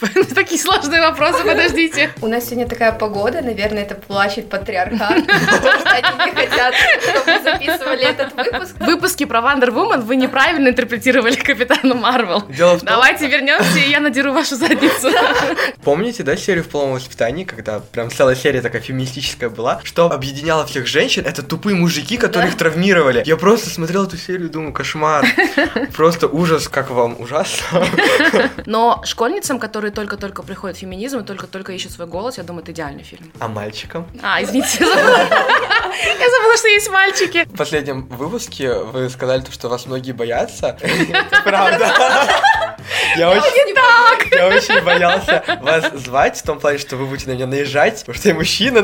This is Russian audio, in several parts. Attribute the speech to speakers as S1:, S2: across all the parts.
S1: Такие сложные вопросы, подождите.
S2: У нас сегодня такая погода, наверное, это плачет патриархат, потому что они не хотят, чтобы мы записывали этот выпуск.
S1: В выпуске про Wonder Woman вы неправильно интерпретировали Капитана Марвел. Давайте вернемся, и я надеру вашу задницу.
S3: Помните, да, серию в полном воспитании, когда прям целая серия такая феминистическая была, что объединяло всех женщин, это тупые мужики, которые их травмировали. Я просто смотрел эту серию и думаю, кошмар. Просто ужас, как вам ужасно.
S1: Но школьницам, которые только-только приходят в феминизм и только-только ищут свой голос, я думаю, это идеальный фильм.
S3: А мальчикам?
S1: А, извините, я забыла. Что есть мальчики.
S3: В последнем выпуске вы сказали, то, что вас многие боятся. Правда. Я очень, я очень боялся вас звать, в том плане, что вы будете на меня наезжать, потому что я мужчина.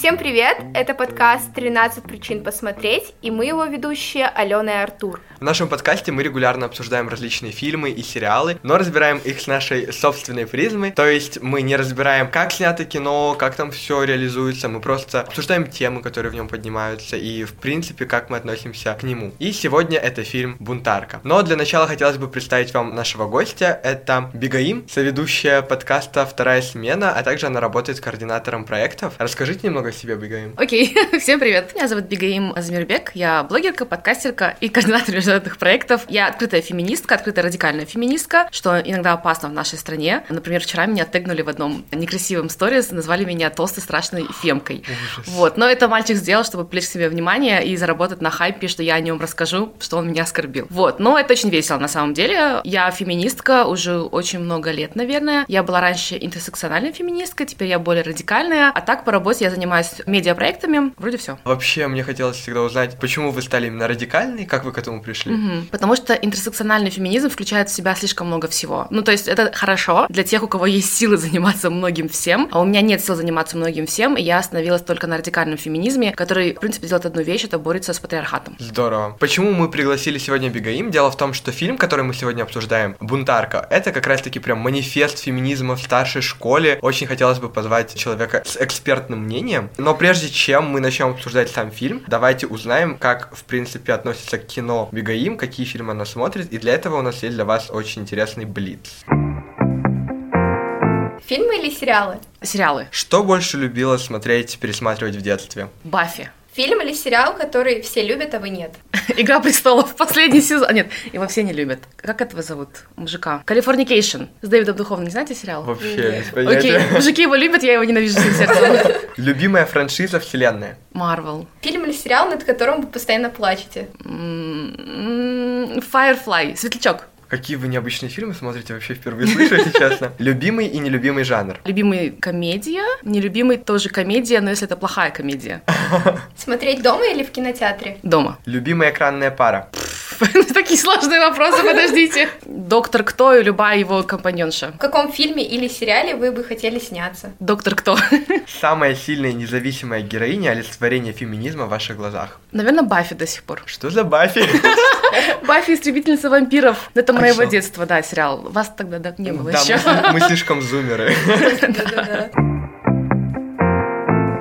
S2: Всем привет! Это подкаст «13 причин посмотреть» и мы его ведущие Алена и Артур.
S3: В нашем подкасте мы регулярно обсуждаем различные фильмы и сериалы, но разбираем их с нашей собственной призмы. То есть мы не разбираем, как снято кино, как там все реализуется, мы просто обсуждаем темы, которые в нем поднимаются, и в принципе, как мы относимся к нему. И сегодня это фильм «Бунтарка». Но для начала хотелось бы представить вам нашего гостя. Это Бигаим, соведущая подкаста «Вторая смена», а также она работает координатором проектов. Расскажите немного о себе, Бигаим.
S1: Окей, всем привет. Меня зовут Бигаим Азмирбек, я блогерка, подкастерка и координатор международных проектов. Я открытая феминистка, открытая радикальная феминистка, что иногда опасно в нашей стране. Например, вчера меня тегнули в одном некрасивом сторис, назвали меня толстой страшной фемкой. Вот, но это мальчик сделал, чтобы привлечь себе внимание и заработать на хайпе, что я о нем расскажу, что он меня оскорбил. Вот, но это очень весело на самом деле. Я феминистка уже очень много лет, наверное. Я была раньше интерсекциональной феминисткой, теперь я более радикальная. А так по работе я занимаюсь медиапроектами. Вроде все.
S3: Вообще, мне хотелось всегда узнать, почему вы стали именно радикальной, как вы к этому пришли?
S1: Мгм. Потому что интерсекциональный феминизм включает в себя слишком много всего. Ну, то есть это хорошо для тех, у кого есть силы заниматься многим всем, а у меня нет сил заниматься многим всем, и я остановилась только на радикальном феминизме, который, в принципе, делает одну вещь, это борется с патриархатом.
S3: Здорово. Почему мы пригласили сегодня Бигаим? Дело в том, что фильм, который мы сегодня обсуждаем, «Бунтарка», это как раз-таки прям манифест феминизма в старшей школе. Очень хотелось бы позвать человека с экспертным мнением. Но прежде чем мы начнем обсуждать сам фильм, давайте узнаем, как, в принципе, относится к кино Бигаим, какие фильмы она смотрит. И для этого у нас есть для вас очень интересный блиц.
S2: Фильмы или сериалы?
S1: Сериалы.
S3: Что больше любила смотреть, пересматривать в детстве?
S1: Баффи.
S2: Фильм или сериал, который все любят, а вы нет?
S1: Игра престолов. Последний сезон. А, нет, его все не любят. Как этого зовут? Мужика. Californication. С Дэвидом Духовным. Не знаете сериал?
S3: Вообще.
S1: Окей, мужики его любят, я его ненавижу всем сердцем.
S3: Любимая франшиза вселенная?
S1: Марвел.
S2: Фильм или сериал, над которым вы постоянно плачете?
S1: Firefly. Светлячок.
S3: Какие вы необычные фильмы смотрите, вообще впервые слышу, если честно. Любимый и нелюбимый жанр?
S1: Любимый комедия, нелюбимый тоже комедия, но если это плохая комедия.
S2: Смотреть дома или в кинотеатре?
S1: Дома.
S3: Любимая экранная пара?
S1: Такие сложные вопросы, подождите. Доктор Кто и любая его компаньонша.
S2: В каком фильме или сериале вы бы хотели сняться?
S1: Доктор Кто.
S3: Самая сильная независимая героиня олицетворения феминизма в ваших глазах?
S1: Наверное, Баффи до сих пор.
S3: Что за Баффи?
S1: Баффи истребительница вампиров. Это моего детства, да, сериал. Вас тогда да, не было еще.
S3: мы, мы слишком зумеры.
S2: Да-да-да.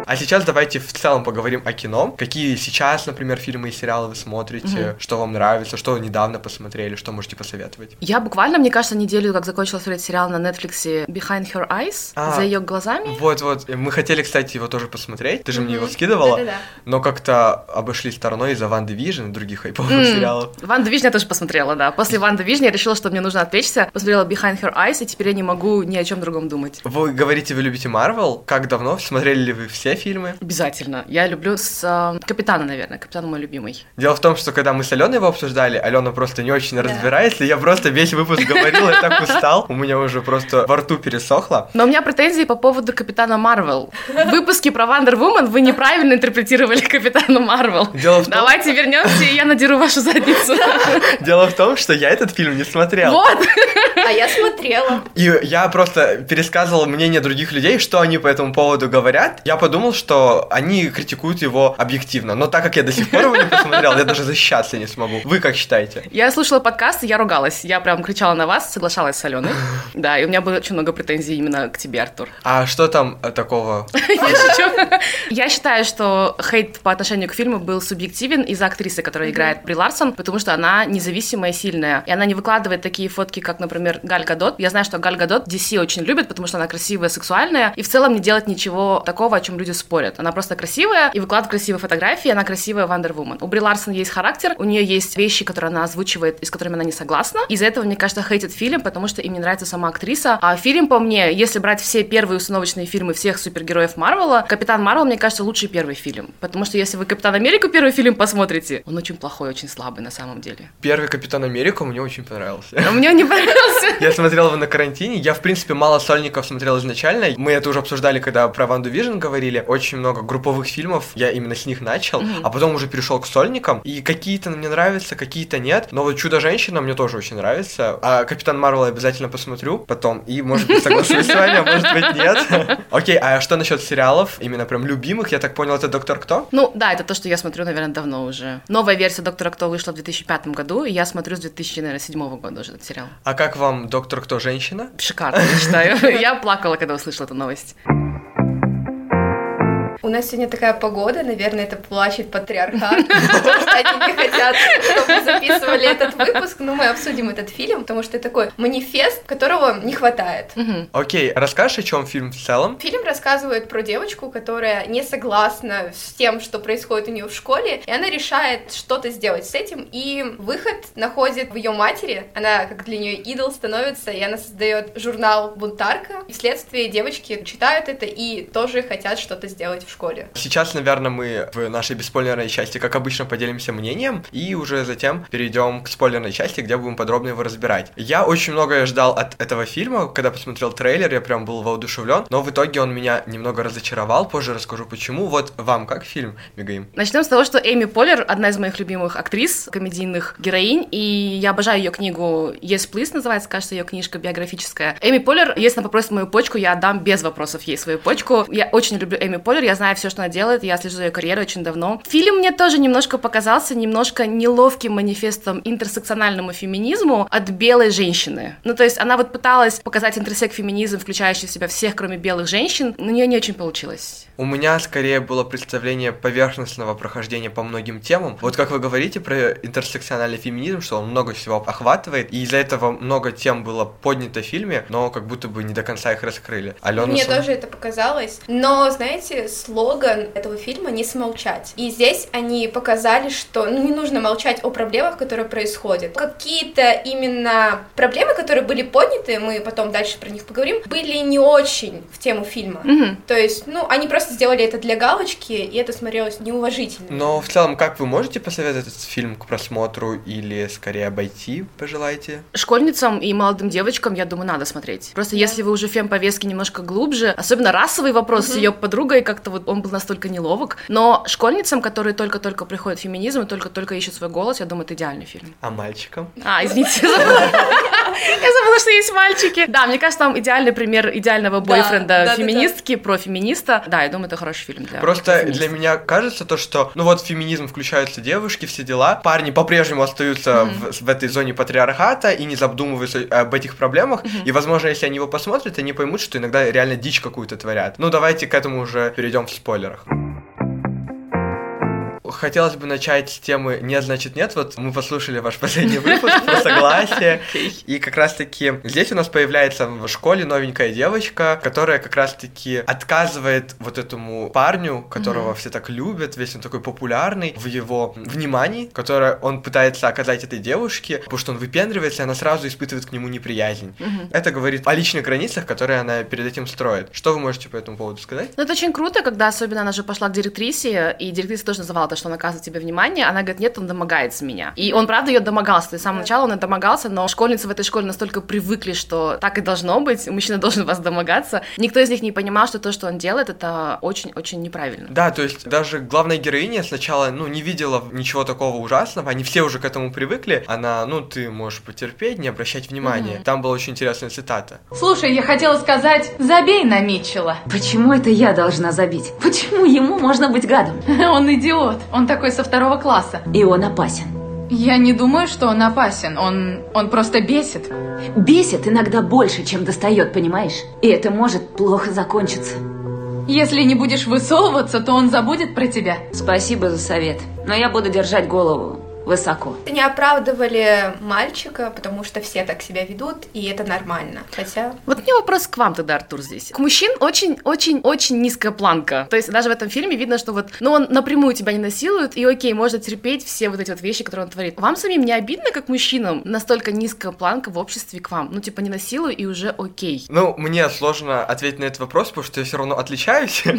S3: А сейчас давайте в целом поговорим о кино. Какие сейчас, например, фильмы и сериалы вы смотрите, что вам нравится, что вы недавно посмотрели, что можете посоветовать?
S1: Я буквально, мне кажется, неделю как закончила смотреть сериал на Netflix Behind Her Eyes,
S3: А.
S1: за ее глазами.
S3: Вот-вот, мы хотели, кстати, его тоже посмотреть, ты же мне его скидывала,
S2: Да-да-да.
S3: но как-то обошли стороной из-за Ван Division и других хайповых
S1: М,
S3: сериалов.
S1: Ван Division я тоже посмотрела, да. После Ван Division я решила, что мне нужно отвлечься. Посмотрела Behind Her Eyes, и теперь я не могу ни о чем другом думать.
S3: Вы говорите, вы любите Марвел? Как давно? Смотрели ли вы все фильмы?
S1: Обязательно. Я люблю с э, Капитана, наверное. Капитан мой любимый.
S3: Дело в том, что когда мы с Аленой его обсуждали, Алена просто не очень разбирается, я просто весь выпуск говорил, я так устал, у меня уже просто во рту пересохло.
S1: Но у меня претензии по поводу Капитана Марвел. В выпуске про Wonder Woman вы неправильно интерпретировали Капитана Марвел.
S3: Дело в том-
S1: Давайте вернемся, и я надеру вашу задницу.
S3: Дело в том, что я этот фильм не смотрел.
S1: Вот.
S2: А я смотрела.
S3: И я просто пересказывал мнение других людей, что они по этому поводу говорят. Я подумал, думал, что они критикуют его объективно. Но так как я до сих пор его не посмотрел, я даже защищаться не смогу. Вы как считаете?
S1: Я слушала подкаст, и я ругалась. Я прям кричала на вас, соглашалась с Аленой. Да, и у меня было очень много претензий именно к тебе, Артур.
S3: А что там э, такого?
S1: Я считаю, что хейт по отношению к фильму был субъективен из-за актрисы, которая играет Бри Ларсон, потому что она независимая и сильная. И она не выкладывает такие фотки, как, например, Галь Гадот. Я знаю, что Галь Гадот DC очень любит, потому что она красивая, сексуальная, и в целом не делает ничего такого, о чем люди спорят. Она просто красивая и выкладывает красивые фотографии, она красивая Wonder Woman. У Бри Ларсон есть характер, у нее есть вещи, которые она озвучивает и с которыми она не согласна. Из-за этого, мне кажется, хейтит фильм, потому что им не нравится сама актриса. А фильм, по мне, если брать все первые установочные фильмы всех супергероев Марвела, Капитан Марвел, мне кажется, лучший первый фильм. Потому что если вы Капитан Америку первый фильм посмотрите, он очень плохой, очень слабый на самом деле.
S3: Первый Капитан Америка мне очень понравился.
S1: А мне он не понравился.
S3: Я смотрел его на карантине. Я, в принципе, мало сольников смотрел изначально. Мы это уже обсуждали, когда про WandaVision говорили. Очень много групповых фильмов. Я именно с них начал. А потом уже перешел к сольникам. И какие-то мне нравятся, какие-то нет. Но вот Чудо-женщина мне тоже очень нравится. А Капитан Марвел я обязательно посмотрю потом. И, может быть, соглашусь с вами, а может быть, нет. Окей, а что насчет сериалов? Именно прям любимых? Я так понял, это Доктор Кто?
S1: Ну, да, это то, что я смотрю, наверное, давно уже. Новая версия Доктора Кто вышла в 2005 году, и я смотрю с 2007 года уже этот сериал.
S3: А как вам Доктор Кто женщина?
S1: Шикарно, я считаю. Я плакала, когда услышала эту новость.
S2: У нас сегодня такая погода, наверное, это плачет патриархат, они не хотят, чтобы записывали этот выпуск, но мы обсудим этот фильм, потому что это такой манифест, которого не хватает.
S3: Окей, расскажешь, о чем фильм в целом?
S2: Фильм рассказывает про девочку, которая не согласна с тем, что происходит у нее в школе, и она решает что-то сделать с этим, и выход находит в ее матери, она как для нее идол становится, и она создает журнал «Бунтарка», и вследствие девочки читают это и тоже хотят что-то сделать в школе.
S3: Сейчас, наверное, мы в нашей бесспойлерной части, как обычно, поделимся мнением, и уже затем перейдем к спойлерной части, где будем подробно его разбирать. Я очень многое ждал от этого фильма, когда посмотрел трейлер, я прям был воодушевлен, но в итоге он меня немного разочаровал, позже расскажу почему. Вот вам как фильм, Мегаим?
S1: Начнем с того, что Эми Поллер одна из моих любимых актрис, комедийных героинь, и я обожаю ее книгу Yes, Please называется, кажется, ее книжка биографическая. Эми Поллер, если она попросит мою почку, я отдам без вопросов ей свою почку. Я очень люблю Эми Поллер, я знаю все, что она делает, я слежу за ее карьерой очень давно. Фильм мне тоже немножко показался немножко неловким манифестом интерсекциональному феминизму от белой женщины. Ну, то есть она вот пыталась показать интерсек-феминизм, включающий в себя всех, кроме белых женщин, но у нее не очень получилось.
S3: У меня скорее было представление поверхностного прохождения по многим темам. Вот как вы говорите про интерсекциональный феминизм, что он много всего охватывает, и из-за этого много тем было поднято в фильме, но как будто бы не до конца их раскрыли. Алена
S2: Мне
S3: сам-
S2: тоже это показалось. Но, знаете, слоган этого фильма «Не смолчать». И здесь они показали, что ну, не нужно молчать о проблемах, которые происходят. Какие-то именно проблемы, которые были подняты, мы потом дальше про них поговорим, были не очень в тему фильма.
S1: Мгм.
S2: То есть, ну, они просто сделали это для галочки, и это смотрелось неуважительно.
S3: Но в целом, как вы можете посоветовать этот фильм к просмотру или скорее обойти, пожелаете?
S1: Школьницам и молодым девочкам, я думаю, надо смотреть. Просто если вы уже фем-повестки немножко глубже, особенно расовый вопрос с ее подругой, как-то вот он был настолько неловок. Но школьницам, которые только-только приходят в феминизм и только-только ищут свой голос, я думаю, это идеальный фильм.
S3: А мальчикам?
S1: А, извините, я забыла. Что есть мальчики. Да, мне кажется, там идеальный пример идеального бойфренда
S2: да, да,
S1: феминистки, про феминиста. Да, я думаю, это хороший фильм для
S3: Просто
S1: феминистов.
S3: для меня кажется то, что, ну вот феминизм включаются девушки, все дела, парни по-прежнему остаются в, в этой зоне патриархата и не задумываются об этих проблемах, и, возможно, если они его посмотрят, они поймут, что иногда реально дичь какую-то творят. Ну, давайте к этому уже перейдем спойлерах. Хотелось бы начать с темы «нет, значит нет». Вот мы послушали ваш последний выпуск про согласие. И как раз-таки здесь у нас появляется в школе новенькая девочка, которая как раз-таки отказывает вот этому парню, которого все так любят, весь он такой популярный, в его внимании, которое он пытается оказать этой девушке, потому что он выпендривается, и она сразу испытывает к нему неприязнь. Это говорит о личных границах, которые она перед этим строит. Что вы можете по этому поводу сказать?
S1: Ну, это очень круто, когда особенно она же пошла к директрисе, и директриса тоже называла это что он оказывает тебе внимание, она говорит, нет, он домогается меня. И он, правда, ее домогался. То есть с самого начала он и домогался, но школьницы в этой школе настолько привыкли, что так и должно быть, мужчина должен вас домогаться. Никто из них не понимал, что то, что он делает, это очень-очень неправильно.
S3: Да, то есть даже главная героиня сначала, ну, не видела ничего такого ужасного, они все уже к этому привыкли. Она, ну, ты можешь потерпеть, не обращать внимания. Mm-hmm. Там была очень интересная цитата.
S4: Слушай, я хотела сказать, забей на Митчелла.
S5: Почему это я должна забить? Почему ему можно быть гадом?
S4: Он идиот, он такой со второго класса.
S5: И он опасен.
S4: Я не думаю, что он опасен, он, он просто бесит.
S5: Бесит иногда больше, чем достает, понимаешь? И это может плохо закончиться.
S4: Если не будешь высовываться, то он забудет про тебя.
S5: Спасибо за совет, но я буду держать голову высоко.
S2: Не оправдывали мальчика, потому что все так себя ведут, и это нормально. Хотя...
S1: Вот мне вопрос к вам тогда, Артур, здесь. К мужчин очень-очень-очень низкая планка. То есть даже в этом фильме видно, что вот, ну, он напрямую тебя не насилует, и окей, можно терпеть все вот эти вот вещи, которые он творит. Вам самим не обидно, как мужчинам, настолько низкая планка в обществе к вам? Ну, типа, не насилуй, и уже окей.
S3: Ну, мне сложно ответить на этот вопрос, потому что я все равно отличаюсь.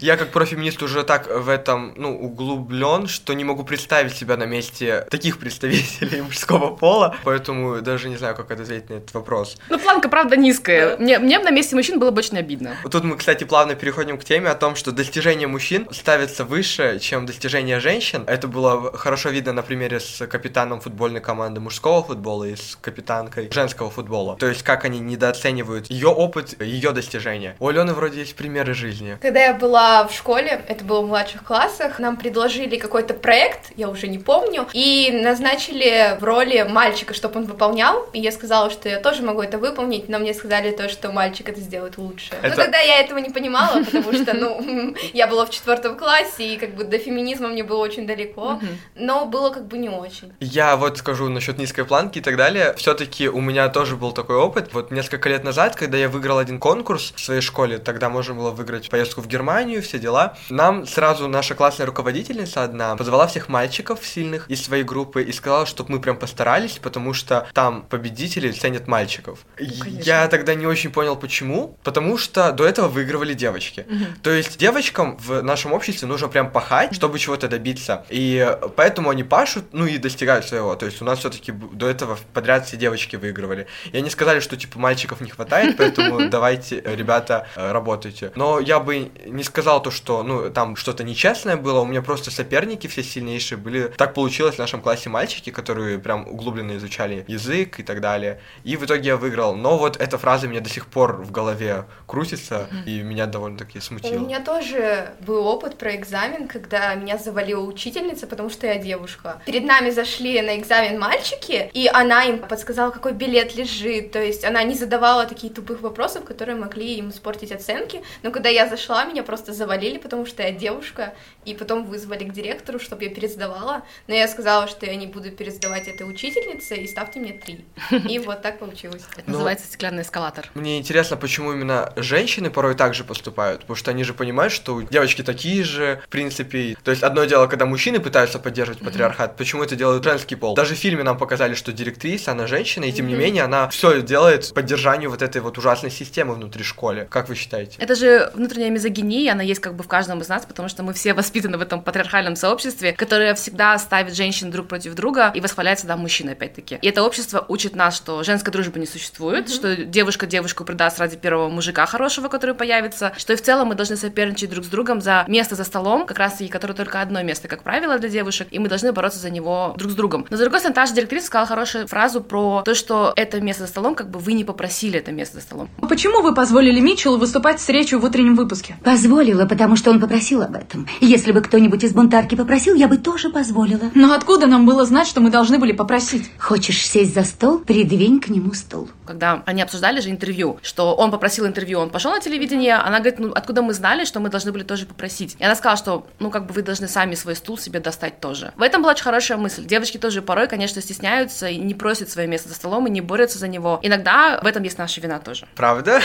S3: Я как профеминист уже так в этом, ну, углублен, что не могу представить себя на месте таких представителей мужского пола, поэтому даже не знаю, как ответить на этот вопрос.
S1: Ну, планка, правда, низкая. Мне, мне на месте мужчин было бы очень обидно.
S3: Тут мы, кстати, плавно переходим к теме о том, что достижения мужчин ставятся выше, чем достижения женщин. Это было хорошо видно на примере с капитаном футбольной команды мужского футбола и с капитанкой женского футбола. То есть, как они недооценивают ее опыт, ее достижения. У Алены вроде есть примеры жизни.
S2: Когда я была в школе, это было в младших классах, нам предложили какой-то проект, я уже не помню, и назначили в роли мальчика, чтобы он выполнял, и я сказала, что я тоже могу это выполнить, но мне сказали то, что мальчик это сделает лучше. Это... Ну тогда я этого не понимала, потому что, ну, я была в четвертом классе, и как бы до феминизма мне было очень далеко, но было как бы не очень.
S3: Я вот скажу насчет низкой планки и так далее. Все-таки у меня тоже был такой опыт. Вот несколько лет назад, когда я выиграл один конкурс в своей школе, тогда можно было выиграть поездку в Германию, все дела. Нам сразу наша классная руководительница одна позвала всех мальчиков сильных из своей группы и сказала, чтобы мы прям постарались, потому что там победители ценят мальчиков. Ну, я тогда не очень понял, почему, потому что до этого выигрывали девочки. Угу. То есть девочкам в нашем обществе нужно прям пахать, чтобы чего-то добиться. И поэтому они пашут, ну и достигают своего. То есть у нас все-таки до этого подряд все девочки выигрывали. И они сказали, что типа мальчиков не хватает, поэтому давайте, ребята, работайте. Но я бы не сказал то, что ну там что-то нечестное было, у меня просто соперники все сильнейшие были. Так получилось в нашем классе мальчики, которые прям углубленно изучали язык и так далее. И в итоге я выиграл. Но вот эта фраза мне до сих пор в голове крутится, и меня довольно-таки смутило.
S2: У меня тоже был опыт про экзамен, когда меня завалила учительница, потому что я девушка. Перед нами зашли на экзамен мальчики, и она им подсказала, какой билет лежит. То есть она не задавала такие тупых вопросов, которые могли им испортить оценки. Но когда я зашла, меня просто завалили, потому что я девушка, и потом вызвали к директору, чтобы я пересдавала. Но я сказала, что я не буду пересдавать этой учительнице, и ставьте мне три. И вот так получилось.
S1: Это ну, называется стеклянный эскалатор.
S3: Мне интересно, почему именно женщины порой так же поступают, потому что они же понимают, что девочки такие же, в принципе. То есть одно дело, когда мужчины пытаются поддерживать патриархат, почему это делает женский пол? Даже в фильме нам показали, что директриса, она женщина, и тем не менее она все делает поддержанию вот этой вот ужасной системы внутри школы. Как вы считаете?
S1: Это же внутренняя мизогиния, она есть как бы в каждом из нас, потому что мы все воспитаны в этом патриархальном сообществе, которое всегда ставит женщин друг против друга и восхваляет всегда мужчин, опять-таки. И это общество учит нас, что женской дружбы не существует, mm-hmm. что девушка девушку предаст ради первого мужика хорошего, который появится, что и в целом мы должны соперничать друг с другом за место за столом, как раз и которое только одно место, как правило, для девушек, и мы должны бороться за него друг с другом. Но с другой стороны, та же директриса сказала хорошую фразу про то, что это место за столом, как бы вы не попросили это место за столом.
S4: Почему вы позволили Митчеллу выступать с речью в утреннем выпуске?
S5: Позволила, потому что он попросил об этом. Если бы кто-нибудь из бунтарки попросил, я бы тоже позволила.
S4: Но откуда нам было знать, что мы должны были попросить?
S5: Хочешь сесть за стол? Придвинь к нему стул.
S1: Когда они обсуждали же интервью, что он попросил интервью, он пошел на телевидение, она говорит, ну откуда мы знали, что мы должны были тоже попросить? И она сказала, что ну как бы вы должны сами свой стул себе достать тоже. В этом была очень хорошая мысль. Девочки тоже порой, конечно, стесняются и не просят свое место за столом и не борются за него. Иногда в этом есть наша вина тоже.
S3: Правда?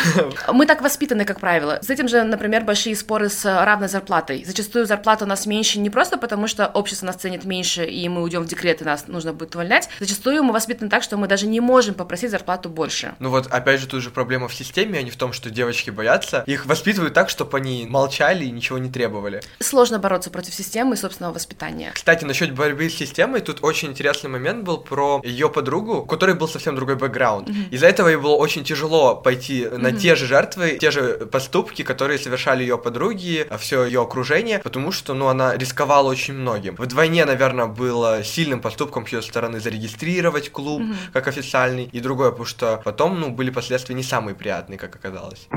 S1: Мы так воспитаны, как правило. С этим же, например, большие споры с равной зарплатой. Зачастую зарплата у нас меньше не просто потому, что общество нас ценит меньше, меньше, и мы уйдем в декрет, и нас нужно будет увольнять, зачастую мы воспитаны так, что мы даже не можем попросить зарплату больше.
S3: Ну вот, опять же, тут же проблема в системе, а не в том, что девочки боятся. Их воспитывают так, чтобы они молчали и ничего не требовали.
S1: Сложно бороться против системы и собственного воспитания.
S3: Кстати, насчет борьбы с системой, тут очень интересный момент был про ее подругу, у которой был совсем другой бэкграунд. Mm-hmm. Из-за этого ей было очень тяжело пойти mm-hmm. на те же жертвы, те же поступки, которые совершали ее подруги, все ее окружение, потому что, ну, она рисковала очень многим. Вдвойне, наверное, было сильным поступком с ее стороны зарегистрировать клуб mm-hmm. как официальный, и другое, потому что потом, ну, были последствия не самые приятные, как оказалось.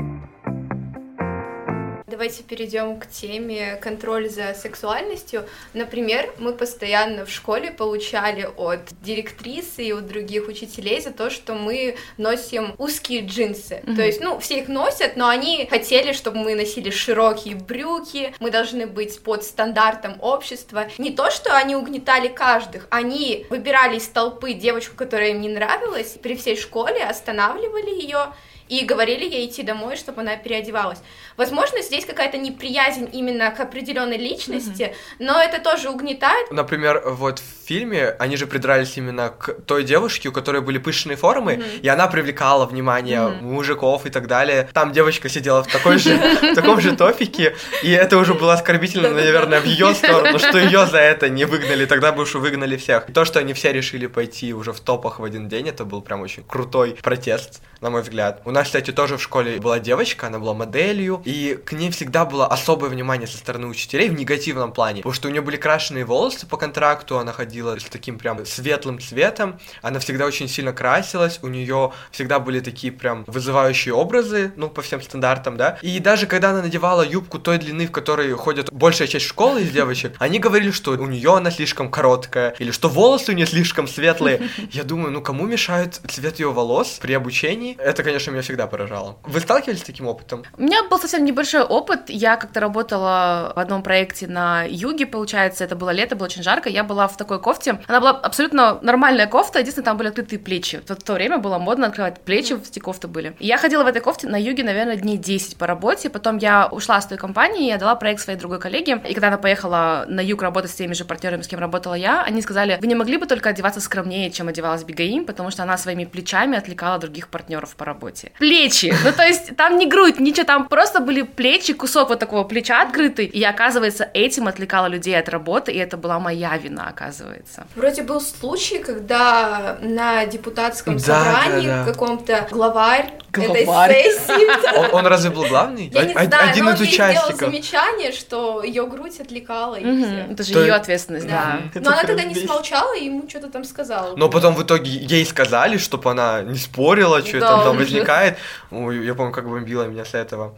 S2: Давайте перейдем к теме контроль за сексуальностью. Например, мы постоянно в школе получали от директрисы и от других учителей за то, что мы носим узкие джинсы. Mm-hmm. То есть, ну, все их носят, но они хотели, чтобы мы носили широкие брюки, мы должны быть под стандартом общества. Не то, что они угнетали каждых, они выбирали из толпы девочку, которая им не нравилась, при всей школе останавливали ее и говорили ей идти домой, чтобы она переодевалась. Возможно, здесь какая-то неприязнь именно к определенной личности, mm-hmm. но это тоже угнетает.
S3: Например, вот в фильме они же придрались именно к той девушке, у которой были пышные формы, mm-hmm. и она привлекала внимание mm-hmm. мужиков и так далее. Там девочка сидела в такой же, в таком же топике, и это уже было оскорбительно, наверное, в ее сторону, что ее за это не выгнали, тогда бы уж выгнали всех. То, что они все решили пойти уже в топах в один день, это был прям очень крутой протест, на мой взгляд. У нас, кстати, тоже в школе была девочка, она была моделью, и к ней всегда было особое внимание со стороны учителей в негативном плане, потому что у нее были крашеные волосы по контракту, она ходила с таким прям светлым цветом, она всегда очень сильно красилась, у нее всегда были такие прям вызывающие образы, ну, по всем стандартам, да, и даже когда она надевала юбку той длины, в которой ходят большая часть школы из девочек, они говорили, что у нее она слишком короткая, или что волосы у нее слишком светлые. Я думаю, ну, кому мешает цвет ее волос при обучении? Это, конечно, меня всегда поражало. Вы сталкивались с таким опытом?
S1: У меня был совсем небольшой опыт. Я как-то работала в одном проекте на юге, получается, это было лето, было очень жарко. Я была в такой кофте. Она была абсолютно нормальная кофта, единственное, там были открытые плечи. В то время было модно открывать плечи, в эти кофты были. И я ходила в этой кофте на юге, наверное, дней 10 по работе. Потом я ушла с той компании, я дала проект своей другой коллеге. И когда она поехала на юг работать с теми же партнерами, с кем работала я, они сказали, вы не могли бы только одеваться скромнее, чем одевалась Бигаим, потому что она своими плечами отвлекала других партнеров по работе. Плечи. Ну, то есть там не грудь, ничего, там просто были плечи, кусок вот такого плеча открытый. И оказывается, этим отвлекала людей от работы, и это была моя вина, оказывается.
S2: Вроде был случай, когда на депутатском да, собрании да, да. каком-то главарь, главарь. этой сессии...
S3: Он, он разве был главный?
S2: Я не знаю, Один но из участников. сделал замечание, что ее грудь отвлекала
S1: угу, Это же ее ответственность, да.
S2: да. Но она тогда не смолчала и ему что-то там сказала.
S3: Но потом в итоге ей сказали, чтобы она не спорила, что там, там возникает. Ой, я помню, как бомбило меня с этого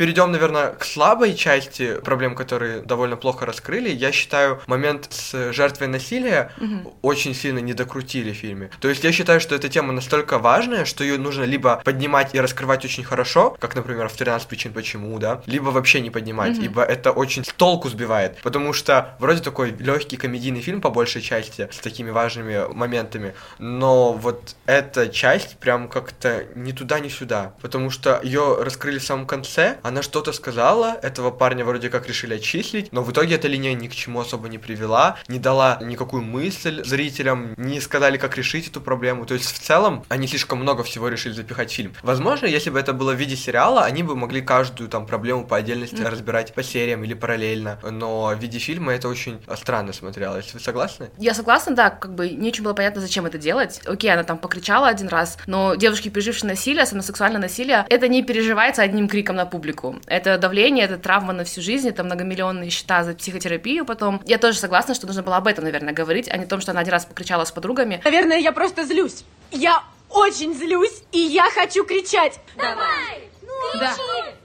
S3: перейдем, наверное, к слабой части проблем, которые довольно плохо раскрыли. Я считаю, момент с жертвой насилия угу. очень сильно не докрутили в фильме. То есть я считаю, что эта тема настолько важная, что ее нужно либо поднимать и раскрывать очень хорошо, как, например, в 13 причин почему, да, либо вообще не поднимать, угу. ибо это очень с толку сбивает. Потому что вроде такой легкий комедийный фильм по большей части с такими важными моментами, но вот эта часть прям как-то ни туда, ни сюда. Потому что ее раскрыли в самом конце, она что-то сказала, этого парня вроде как решили отчислить, но в итоге эта линия ни к чему особо не привела, не дала никакую мысль зрителям, не сказали, как решить эту проблему. То есть в целом они слишком много всего решили запихать в фильм. Возможно, если бы это было в виде сериала, они бы могли каждую там проблему по отдельности mm. разбирать по сериям или параллельно, но в виде фильма это очень странно смотрелось. Вы согласны?
S1: Я согласна, да, как бы не очень было понятно, зачем это делать. Окей, она там покричала один раз, но девушки, пережившие насилие, особенно сексуальное насилие, это не переживается одним криком на публику психику. Это давление, это травма на всю жизнь, это многомиллионные счета за психотерапию потом. Я тоже согласна, что нужно было об этом, наверное, говорить, а не о том, что она один раз покричала с подругами.
S6: Наверное, я просто злюсь. Я очень злюсь, и я хочу кричать.
S7: Давай! Ну, кричи! Да.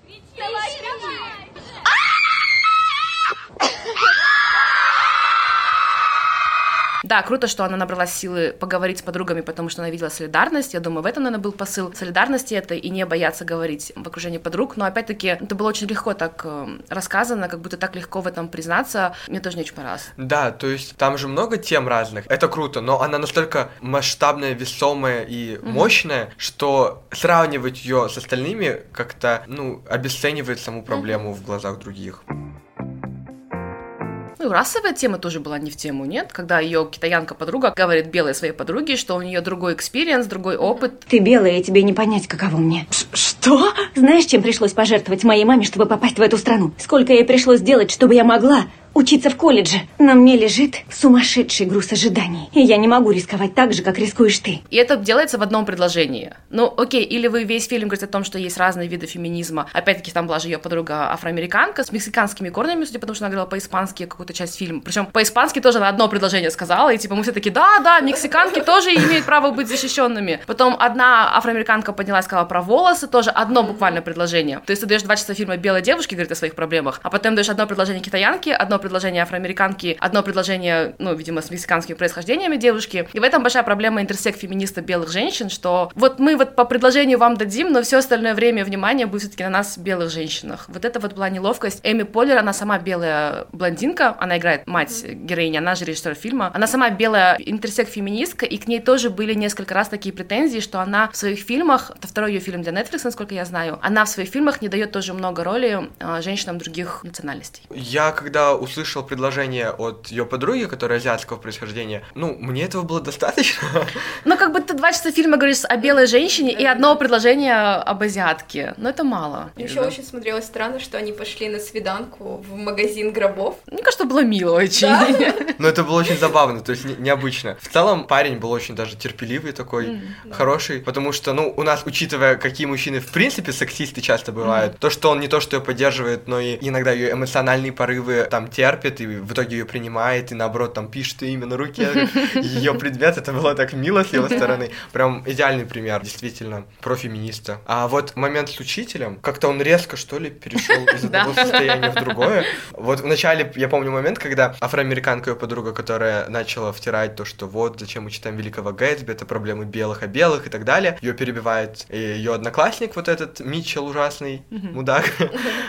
S7: Кричи! Давай, кричи!
S1: Да, круто, что она набрала силы поговорить с подругами, потому что она видела солидарность. Я думаю, в этом, наверное, был посыл солидарности это и не бояться говорить в окружении подруг. Но опять-таки, это было очень легко так э, рассказано, как будто так легко в этом признаться. Мне тоже не очень понравилось.
S3: Да, то есть там же много тем разных. Это круто, но она настолько масштабная, весомая и mm-hmm. мощная, что сравнивать ее с остальными как-то, ну, обесценивает саму проблему mm-hmm. в глазах других.
S1: Ну, расовая тема тоже была не в тему, нет? Когда ее китаянка-подруга говорит белой своей подруге, что у нее другой experience, другой опыт.
S5: Ты белая, и тебе не понять, каково мне.
S6: Что?
S5: Знаешь, чем пришлось пожертвовать моей маме, чтобы попасть в эту страну? Сколько ей пришлось сделать, чтобы я могла учиться в колледже? На мне лежит сумасшедший груз ожиданий. И я не могу рисковать так же, как рискуешь ты.
S1: И это делается в одном предложении. Ну, окей, или вы весь фильм говорите о том, что есть разные виды феминизма. Опять-таки, там была же ее подруга афроамериканка с мексиканскими корнями, судя по тому, что она говорила по-испански какую-то часть фильма. Причем по-испански тоже на одно предложение сказала, и типа мы все таки да, да, мексиканки тоже имеют право быть защищенными. Потом одна афроамериканка поднялась, сказала про волосы, тоже одно буквально предложение. То есть ты даешь два часа фильма белой девушке, говорит о своих проблемах, а потом даешь одно предложение китаянке, одно предложение афроамериканки, одно предложение, ну, видимо, с мексиканскими происхождениями девушки. И в этом большая проблема интерсек феминиста белых женщин, что вот мы вот по предложению вам дадим, но все остальное время внимания будет все-таки на нас, белых женщинах. Вот это вот была неловкость. Эми Поллер, она сама белая блондинка, она играет мать героини, она же режиссер фильма. Она сама белая интерсек феминистка, и к ней тоже были несколько раз такие претензии, что она в своих фильмах, это второй ее фильм для Netflix, насколько я знаю, она в своих фильмах не дает тоже много роли э, женщинам других национальностей.
S3: Я когда услышал предложение от ее подруги, которая азиатского происхождения, ну, мне этого было достаточно.
S1: Ну, как бы ты два часа фильма говоришь о белой женщине и одно предложение об азиатке. Но это мало.
S2: Еще очень смотрелось странно, что они пошли на свиданку в магазин гробов.
S1: Мне кажется, было мило очень.
S3: Но это было очень забавно, то есть не- необычно. В целом парень был очень даже терпеливый такой, хороший, потому что, ну, у нас, учитывая, какие мужчины в принципе сексисты часто бывают, то, что он не то, что ее поддерживает, но и иногда ее эмоциональные порывы там терпит и в итоге ее принимает, и наоборот там пишет имя на руке, ее предмет, это было так мило с его стороны. Прям идеальный пример, действительно, про феминиста. А вот момент с учителем, как-то он резко, что ли, перешел из одного состояния в другое. Вот вначале, я помню момент, когда афроамериканка ее подруга, которая начала втирать то, что вот, зачем мы читаем Великого Гэтсби, это проблемы белых о белых и так далее, ее перебивает ее одноклассник, вот этот Митчелл ужасный мудак.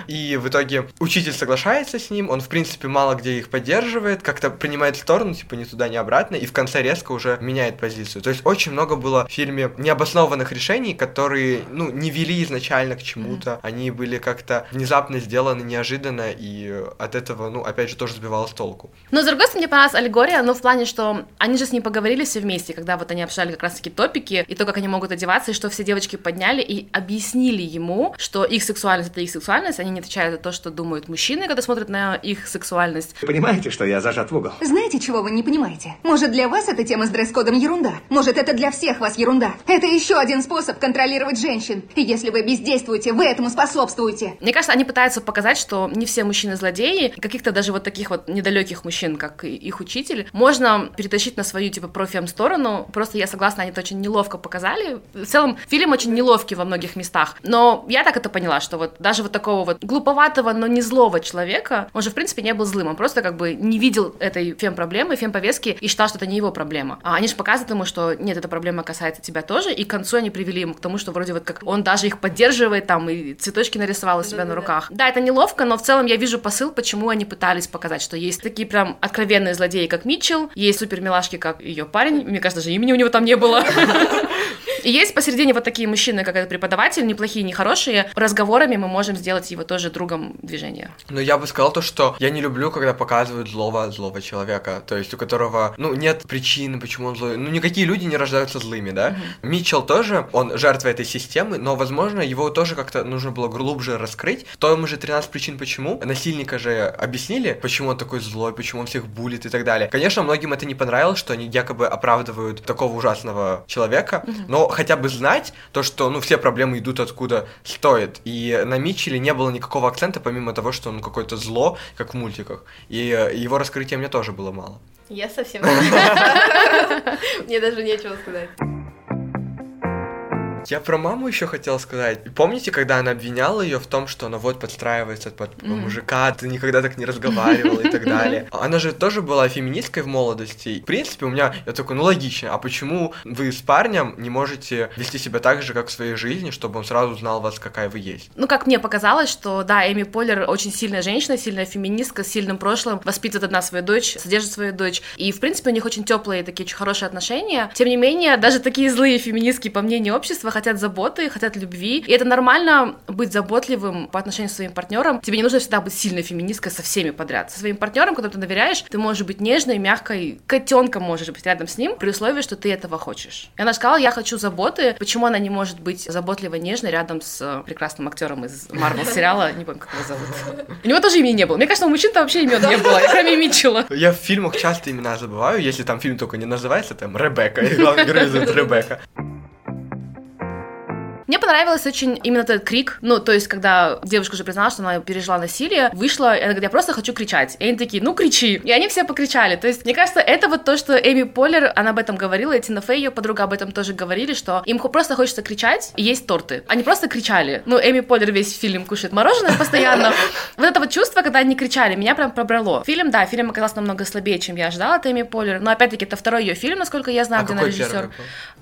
S3: И в итоге учитель соглашается с ним, он, в принципе, мало где их поддерживает, как-то принимает сторону, типа, ни туда, ни обратно, и в конце резко уже меняет позицию. То есть очень много было в фильме необоснованных решений, которые, ну, не вели изначально к чему-то, они были как-то внезапно сделаны, неожиданно, и от этого, ну, опять же, тоже сбивало с толку.
S1: Но, с другой стороны, мне понравилась аллегория, ну, в плане, что они же с ним поговорили все вместе, когда вот они обсуждали как раз-таки топики, и то, как они могут одеваться, и что все девочки подняли и объяснили ему, что их сексуальность — это их сексуальность, они не отвечают за то, что думают мужчины, когда смотрят на их сексуальность.
S8: Понимаете, что я зажат в угол?
S9: Знаете, чего вы не понимаете? Может, для вас эта тема с дресс-кодом ерунда? Может, это для всех вас ерунда? Это еще один способ контролировать женщин. И если вы бездействуете, вы этому способствуете.
S1: Мне кажется, они пытаются показать, что не все мужчины злодеи, каких-то даже вот таких вот недалеких мужчин, как и их учитель, можно перетащить на свою, типа, профем сторону. Просто я согласна, они это очень неловко показали. В целом, фильм очень неловкий во многих местах. Но я так это поняла, что вот даже вот такого вот глуповатого, но не злого человека, он же, в принципе, не был злым, он просто как бы не видел этой фем-проблемы, фем-повестки и считал, что это не его проблема. А они же показывают ему, что нет, эта проблема касается тебя тоже, и к концу они привели ему к тому, что вроде вот как он даже их поддерживает там и цветочки нарисовал у себя на руках. Да, это неловко, но в целом я вижу посыл, почему они пытались показать, что есть такие прям откровенные злодеи, как Митчелл, есть супер милашки, как ее парень, мне кажется, даже имени у него там не было. И есть посередине вот такие мужчины, как этот преподаватель, неплохие, нехорошие. Разговорами мы можем сделать его тоже другом движения.
S3: Но я бы сказал то, что я не люблю, когда показывают злого злого человека, то есть у которого, ну, нет причины, почему он злой. Ну, никакие люди не рождаются злыми, да? Митчелл тоже, он жертва этой системы, но, возможно, его тоже как-то нужно было глубже раскрыть. То ему же 13 причин почему. Насильника же объяснили, почему он такой злой, почему он всех булит и так далее. Конечно, многим это не понравилось, что они якобы оправдывают такого ужасного человека, но хотя бы знать то, что, ну, все проблемы идут откуда стоит. И на Митчелле не было никакого акцента, помимо того, что он какое-то зло, как в мультиках. И э, его раскрытия мне тоже было мало.
S2: Я совсем... Мне даже нечего сказать.
S3: Я про маму еще хотел сказать. Помните, когда она обвиняла ее в том, что она вот подстраивается под мужика, ты никогда так не разговаривала и так далее. Она же тоже была феминисткой в молодости. В принципе, у меня я такой, ну логично, а почему вы с парнем не можете вести себя так же, как в своей жизни, чтобы он сразу знал вас, какая вы есть?
S1: Ну, как мне показалось, что, да, Эми Поллер очень сильная женщина, сильная феминистка с сильным прошлым, воспитывает одна свою дочь, содержит свою дочь. И, в принципе, у них очень теплые такие очень хорошие отношения. Тем не менее, даже такие злые феминистки, по мнению общества, хотят заботы, хотят любви. И это нормально быть заботливым по отношению к своим партнерам. Тебе не нужно всегда быть сильной феминисткой со всеми подряд. Со своим партнером, которому ты доверяешь, ты можешь быть нежной, мягкой, котенком можешь быть рядом с ним, при условии, что ты этого хочешь. И она сказала, я хочу заботы. Почему она не может быть заботливой, нежной рядом с прекрасным актером из Марвел сериала? Не помню, как его зовут. У него тоже имени не было. Мне кажется, у мужчин-то вообще имен не было, кроме Митчелла.
S3: Я в фильмах часто имена забываю, если там фильм только не называется, там Ребекка, и главный герой зовут Ребекка.
S1: Мне понравилось очень именно этот крик, ну, то есть, когда девушка уже признала, что она пережила насилие, вышла, и она говорит, я просто хочу кричать. И они такие, ну, кричи. И они все покричали. То есть, мне кажется, это вот то, что Эми Поллер, она об этом говорила, и Тина Фей, ее подруга, об этом тоже говорили, что им просто хочется кричать и есть торты. Они просто кричали. Ну, Эми Поллер весь фильм кушает мороженое постоянно. Вот это вот чувство, когда они кричали, меня прям пробрало. Фильм, да, фильм оказался намного слабее, чем я ожидала от Эми Поллер, но опять-таки это второй ее фильм, насколько я знаю,
S3: А
S1: где она режиссер.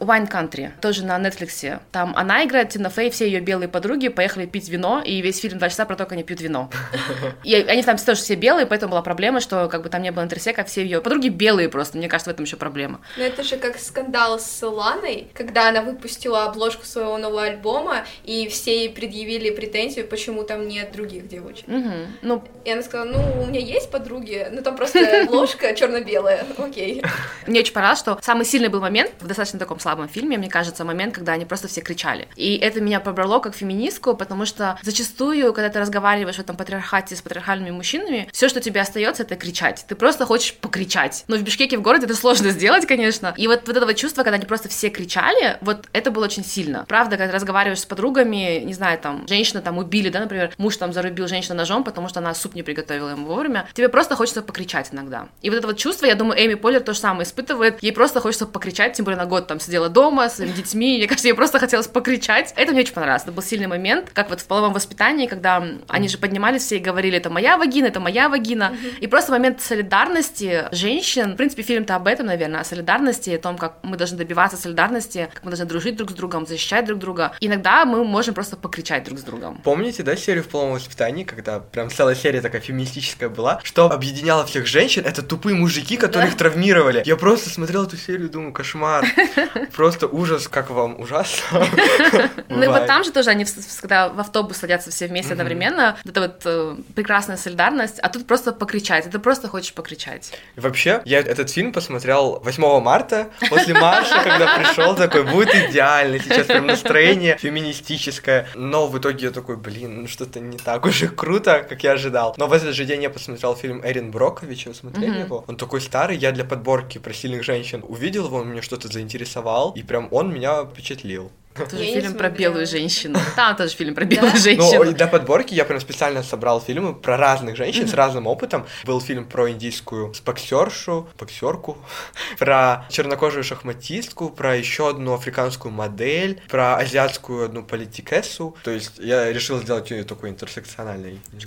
S1: Wine Country, тоже на Netflix. Там она играет, Тина Фей, все ее белые подруги поехали пить вино, и весь фильм два часа про то, как они пьют вино. И они там тоже все белые, поэтому была проблема, что как бы там не было интерсека, все ее подруги белые просто. Мне кажется, в этом еще проблема.
S2: Но это же как скандал с Ланой, когда она выпустила обложку своего нового альбома, и все ей предъявили претензию, почему там нет других девочек.
S1: Мгм. Ну,
S2: И она сказала, ну, у меня есть подруги, но там просто обложка черно-белая, окей.
S1: Мне очень понравилось, что самый сильный был момент в достаточно таком слабом фильме, мне кажется, момент, когда они просто все кричали. И это меня пробрало как феминистку, потому что зачастую, когда ты разговариваешь в этом патриархате с патриархальными мужчинами, все, что тебе остается, это кричать. Ты просто хочешь покричать. Но в Бишкеке, в городе, это сложно сделать, конечно. И вот, вот это вот чувство, когда они просто все кричали, вот это было очень сильно. Правда, когда разговариваешь с подругами, не знаю, там, женщина там убили, да, например, муж там зарубил женщину ножом, потому что она суп не приготовила ему вовремя, тебе просто хочется покричать иногда. И вот это вот чувство, я думаю, Эми Поллер то же самое испытывает, ей просто хочется покричать, тем более на год там сидела дома с детьми, мне кажется, ей просто хотелось покричать. Это мне очень понравилось, это был сильный момент, как вот в половом воспитании, когда они же поднимались все и говорили, это моя вагина, это моя вагина, и просто момент солидарности женщин, в принципе, фильм-то об этом, наверное, о солидарности, о том, как мы должны добиваться солидарности, как мы должны дружить друг с другом, защищать друг друга. Иногда мы можем просто покричать друг с другом.
S3: Помните, да, серию в полном воспитании, когда прям целая серия такая феминистическая была, что объединяло всех женщин, это тупые мужики, которые их травмировали. Я просто смотрел эту серию и думаю, кошмар. Просто ужас, как вам ужасно.
S1: Ну вот там же тоже они, в- в- когда в автобус садятся все вместе одновременно, это вот э, прекрасная солидарность, а тут просто покричать, ты просто хочешь покричать.
S3: Вообще, я этот фильм посмотрел 8 марта, после марша, когда пришел такой, будет идеально, сейчас прям настроение феминистическое. Но в итоге я такой, блин, ну что-то не так уж и круто, как я ожидал. Но в этот же день я посмотрел фильм Эрин Брокович, вы смотрели его? Он такой старый, я для подборки про сильных женщин увидел его, он меня что-то заинтересовал, и прям он меня впечатлил.
S1: Тоже
S2: Я
S1: фильм про белую женщину. Там тоже фильм про белую
S3: Ну,
S1: женщину.
S3: для подборки я прям специально собрал фильмы про разных женщин с разным опытом. Был фильм про индийскую боксершу, боксерку, про чернокожую шахматистку, про еще одну африканскую модель, про азиатскую одну политикессу. То есть я решил сделать ее такой интерсекциональной. не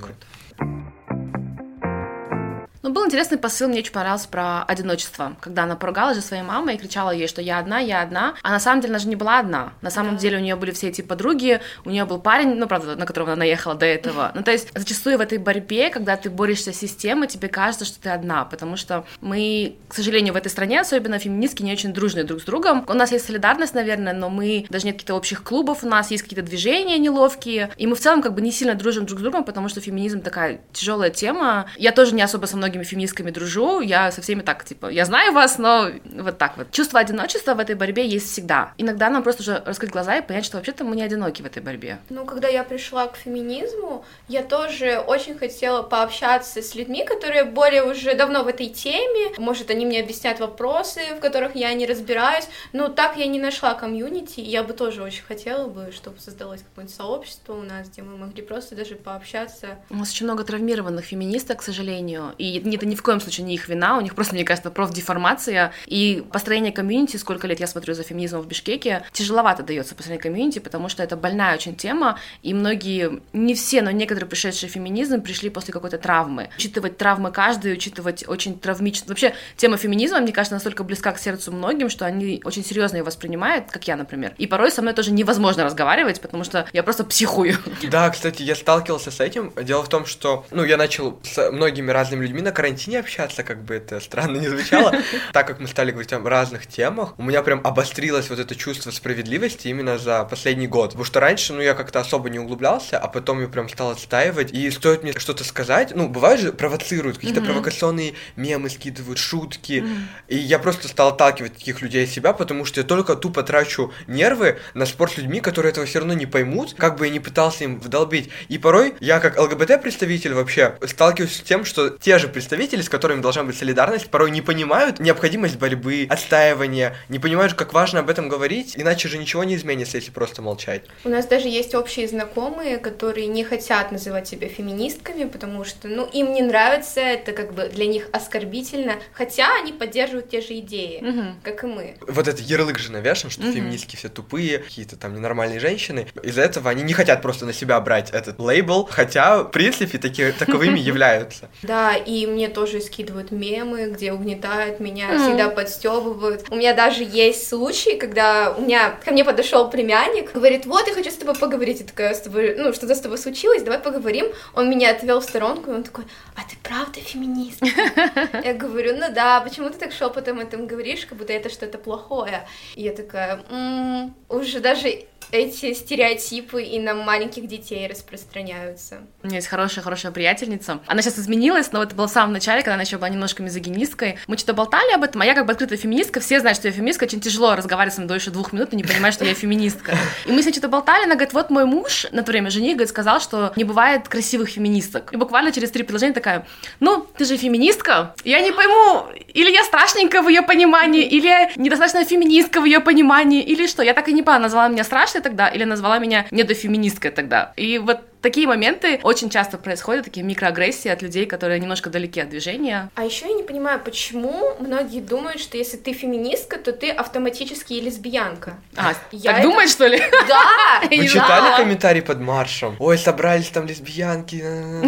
S3: знаю.
S1: Ну, был интересный посыл, мне очень понравился про одиночество, когда она поругалась же своей мамой и кричала ей, что я одна, я одна, а на самом деле она же не была одна. На самом деле у нее были все эти подруги, у нее был парень, ну, правда, на которого она наехала до этого. Ну, то есть зачастую в этой борьбе, когда ты борешься с системой, тебе кажется, что ты одна, потому что мы, к сожалению, в этой стране, особенно феминистки, не очень дружные друг с другом. У нас есть солидарность, наверное, но мы, даже нет каких-то общих клубов, у нас есть какие-то движения неловкие, и мы в целом как бы не сильно дружим друг с другом, потому что феминизм такая тяжелая тема. Я тоже не особо со многими феминистками дружу, я со всеми так, типа, я знаю вас, но вот так вот. Чувство одиночества в этой борьбе есть всегда. Иногда нам просто уже раскрыть глаза и понять, что вообще-то мы не одиноки в этой борьбе.
S2: Ну, когда я пришла к феминизму, я тоже очень хотела пообщаться с людьми, которые более уже давно в этой теме. Может, они мне объяснят вопросы, в которых я не разбираюсь. Но так я не нашла комьюнити. Я бы тоже очень хотела бы, чтобы создалось какое-нибудь сообщество у нас, где мы могли просто даже пообщаться.
S1: У нас очень много травмированных феминисток, к сожалению, и это ни в коем случае не их вина, у них просто, мне кажется, профдеформация, и построение комьюнити, сколько лет я смотрю за феминизмом в Бишкеке, тяжеловато дается построение комьюнити, потому что это больная очень тема, и многие, не все, но некоторые пришедшие в феминизм пришли после какой-то травмы. Учитывать травмы каждой, учитывать очень травмичную... Вообще, тема феминизма, мне кажется, настолько близка к сердцу многим, что они очень серьезно ее воспринимают, как я, например. И порой со мной тоже невозможно разговаривать, потому что я просто психую.
S3: Да, кстати, я сталкивался с этим. Дело в том, что, ну, я начал с многими разными людьми на карантине общаться, как бы это странно не звучало. Так как мы стали говорить о разных темах, у меня прям обострилось вот это чувство справедливости именно за последний год. Потому что раньше, ну, я как-то особо не углублялся, а потом я прям стал отстаивать. И стоит мне что-то сказать, ну, бывает же, провоцируют, какие-то провокационные мемы скидывают, шутки. И я просто стал отталкивать таких людей от себя, потому что я только тупо трачу нервы на спор с людьми, которые этого все равно не поймут, как бы я ни пытался им вдолбить. И порой я как ЛГБТ-представитель вообще сталкиваюсь с тем, что те же представители, с которыми должна быть солидарность, порой не понимают необходимость борьбы, отстаивания, не понимают, как важно об этом говорить, иначе же ничего не изменится, если просто молчать.
S2: У нас даже есть общие знакомые, которые не хотят называть себя феминистками, потому что, ну, им не нравится, это как бы для них оскорбительно, хотя они поддерживают те же идеи, как и мы.
S3: Вот этот ярлык же навешан, что феминистки все тупые, какие-то там ненормальные женщины. Из-за этого они не хотят просто на себя брать этот лейбл, хотя, в принципе, таки, таковыми являются.
S2: Да, и мне тоже скидывают мемы, где угнетают меня, всегда подстебывают. У меня даже есть случаи, когда у меня ко мне подошел племянник, говорит, вот, я хочу с тобой поговорить. Я такая, с тобой, ну, что-то с тобой случилось, давай поговорим. Он меня отвел в сторонку, и он такой, а ты правда феминист? Я говорю, ну да, почему ты так шепотом этом говоришь, как будто это что-то плохое? И я такая, «М, уже даже эти стереотипы и на маленьких детей распространяются.
S1: У меня есть хорошая-хорошая приятельница. Она сейчас изменилась, но это было в самом начале, когда она еще была немножко мизогинисткой. Мы что-то болтали об этом, а я как бы открытая феминистка, все знают, что я феминистка, очень тяжело разговаривать со мной дольше двух минут и не понимать, что я феминистка. И мы с ней что-то болтали, она говорит, вот мой муж на то время жених, говорит, сказал, что не бывает красивых феминисток. И буквально через три предложения такая, ну, ты же феминистка? Я не пойму, или я страшненькая в ее понимании, или я недостаточно феминистка в ее понимании, или что? Я так и не поняла, назвала меня страшной тогда, или назвала меня недофеминисткой тогда. И вот такие моменты очень часто происходят, такие микроагрессии от людей, которые немножко далеки от движения.
S2: А еще я не понимаю, почему многие думают, что если ты феминистка, то ты автоматически и лесбиянка.
S1: А,
S2: Я
S1: так
S2: это-
S1: думаешь, что ли?
S2: Да!
S3: Вы читали комментарий под маршем? Ой, собрались там лесбиянки,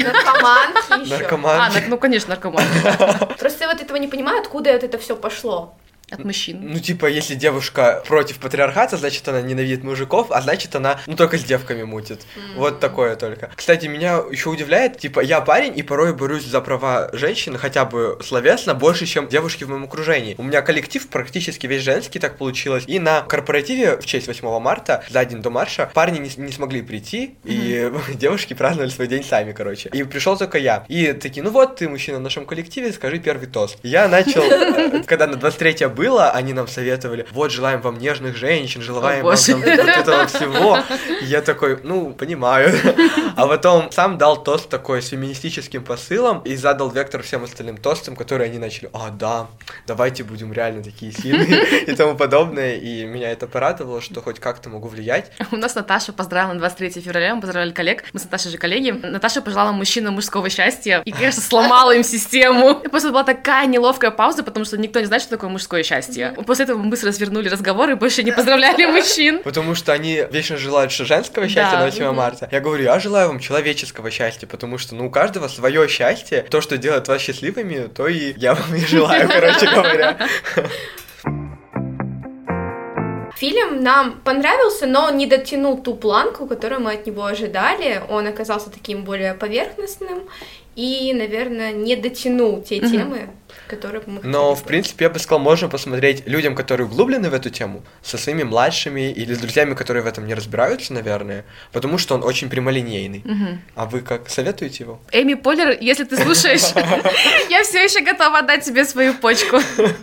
S2: Наркоманки еще.
S1: А,
S3: наркоманки.
S1: нар- ну, конечно, наркоман.
S2: Просто я вот этого не понимаю, откуда это все пошло.
S1: От мужчин.
S3: Ну, типа, если девушка против патриархата, значит, она ненавидит мужиков, а значит, она, ну, только с девками мутит. Вот такое только. Кстати, меня еще удивляет, типа, я парень и порой борюсь за права женщин, хотя бы словесно, больше, чем девушки в моем окружении. У меня коллектив практически весь женский, так получилось. И на корпоративе в честь 8 марта, за день до марша, парни не, не смогли прийти, и девушки праздновали свой день сами, короче. И пришел только я. И такие, ну вот, ты мужчина в нашем коллективе, скажи первый тост. Я начал, э, когда на 23 было, они нам советовали, вот, желаем вам нежных женщин, желаем вам
S1: боже.
S3: там вот этого всего. И я такой, ну, понимаю. А потом сам дал тост такой с феминистическим посылом и задал вектор всем остальным тостам, которые они начали, а, да, давайте будем реально такие сильные и тому подобное. И меня это порадовало, что хоть как-то могу влиять.
S1: У нас Наташа поздравила на 23 февраля, мы поздравляли коллег, мы с Наташей же коллеги. Наташа пожелала мужчинам мужского счастья и, конечно, сломала им систему. И просто была такая неловкая пауза, потому что никто не знает, что такое мужское счастье. После этого мы быстро развернули разговор и больше не поздравляли мужчин.
S3: Потому что они вечно желают что женского счастья
S1: Да.
S3: на 8 марта. Я говорю, я желаю вам человеческого счастья, потому что, ну, у каждого свое счастье. То, что делает вас счастливыми, то и я вам и желаю, короче говоря.
S2: Фильм нам понравился, но он не дотянул ту планку, которую мы от него ожидали. Он оказался таким более поверхностным и, наверное, не дотянул те темы, которые мы
S3: Но, в принципе, я бы сказал, можно посмотреть людям, которые углублены в эту тему, со своими младшими или с друзьями, которые в этом не разбираются, наверное, потому что он очень прямолинейный. А вы как, советуете его?
S1: Эми Поллер, если ты слушаешь, я все еще готова отдать тебе свою почку.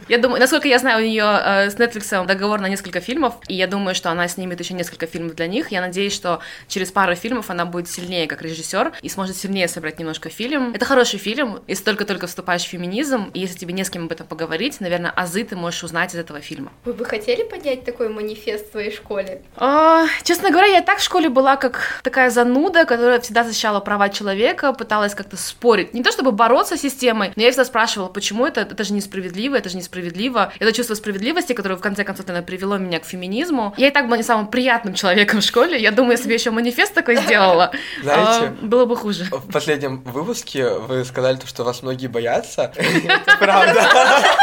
S1: Я думаю, насколько я знаю, у нее э, с Netflix договор на несколько фильмов, и я думаю, что она снимет еще несколько фильмов для них. Я надеюсь, что через пару фильмов она будет сильнее как режиссер и сможет сильнее собрать немножко фильм. Это хороший фильм, если только-только вступаешь в феминизм, и если тебе не с кем об этом поговорить, наверное, азы ты можешь узнать из этого фильма.
S2: Вы бы хотели поднять такой манифест в своей школе?
S1: А, честно говоря, я так в школе была как такая зануда, которая всегда защищала права человека, пыталась как-то спорить. Не то чтобы бороться с системой, но я всегда спрашивала, почему это, это же несправедливо, это же несправедливо. Это чувство справедливости, которое в конце концов, наверное, привело меня к феминизму. Я и так была не самым приятным человеком в школе. Я думаю, если бы я еще манифест такой сделала,
S3: Знаете,
S1: а, было бы хуже.
S3: В последнем выпуске вы сказали, то, что вас многие боятся. Это правда.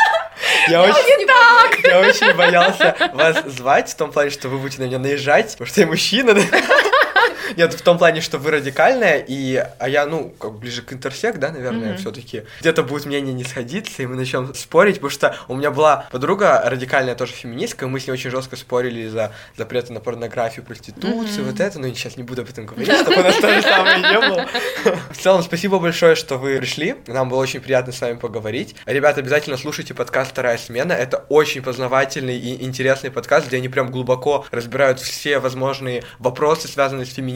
S3: Я очень, я очень боялся вас звать, в том плане, что вы будете на меня наезжать, потому что я мужчина. Нет, в том плане, что вы радикальная, и, а я, ну, как ближе к интерсек, да, наверное,
S1: Мгм.
S3: все-таки. Где-то будет мнение не сходиться, и мы начнем спорить, потому что у меня была подруга радикальная тоже феминистка, и мы с ней очень жестко спорили за запреты на порнографию, проституцию, вот это, но я сейчас не буду об этом говорить, чтобы у нас то же самое не было. В целом, спасибо большое, что вы пришли. Нам было очень приятно с вами поговорить. Ребята, обязательно слушайте подкаст «Вторая смена». Это очень познавательный и интересный подкаст, где они прям глубоко разбирают все возможные вопросы, связанные с феминизмом.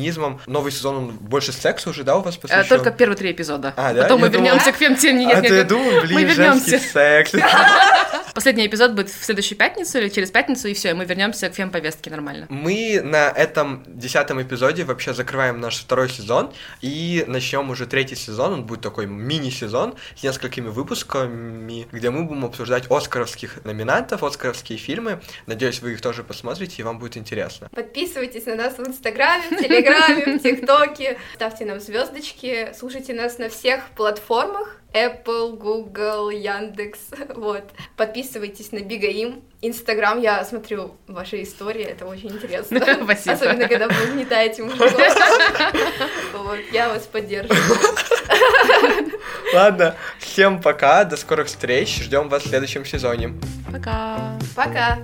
S3: Новый сезон, он больше секса уже, да, у вас
S1: Э,
S3: посвящен?
S1: Только первые три эпизода.
S3: А, да?
S1: Потом мы
S3: Я думал-
S1: вернемся к фем-теме.
S3: А то я думаю, блин,
S1: мы
S3: женский секс.
S1: Последний эпизод будет в следующую пятницу или через пятницу, и все, и мы вернемся к фем-повестке нормально.
S3: Мы на этом десятом эпизоде вообще закрываем наш второй сезон и начнем уже третий сезон. Он будет такой мини-сезон с несколькими выпусками, где мы будем обсуждать оскаровских номинантов, оскаровские фильмы. Надеюсь, вы их тоже посмотрите, и вам будет интересно.
S2: Подписывайтесь на нас в Инстаграме, в Телеграме, в ТикТоке. Ставьте нам звездочки. Слушайте нас на всех платформах. Apple, Google, Яндекс, вот. Подписывайтесь на Бигаим. Инстаграм, я смотрю ваши истории, это очень интересно.
S1: Спасибо.
S2: Особенно, когда вы угнетаете мужиков. Вот, я вас поддерживаю.
S3: Ладно, всем пока, до скорых встреч, ждем вас в следующем сезоне.
S1: Пока.
S2: Пока!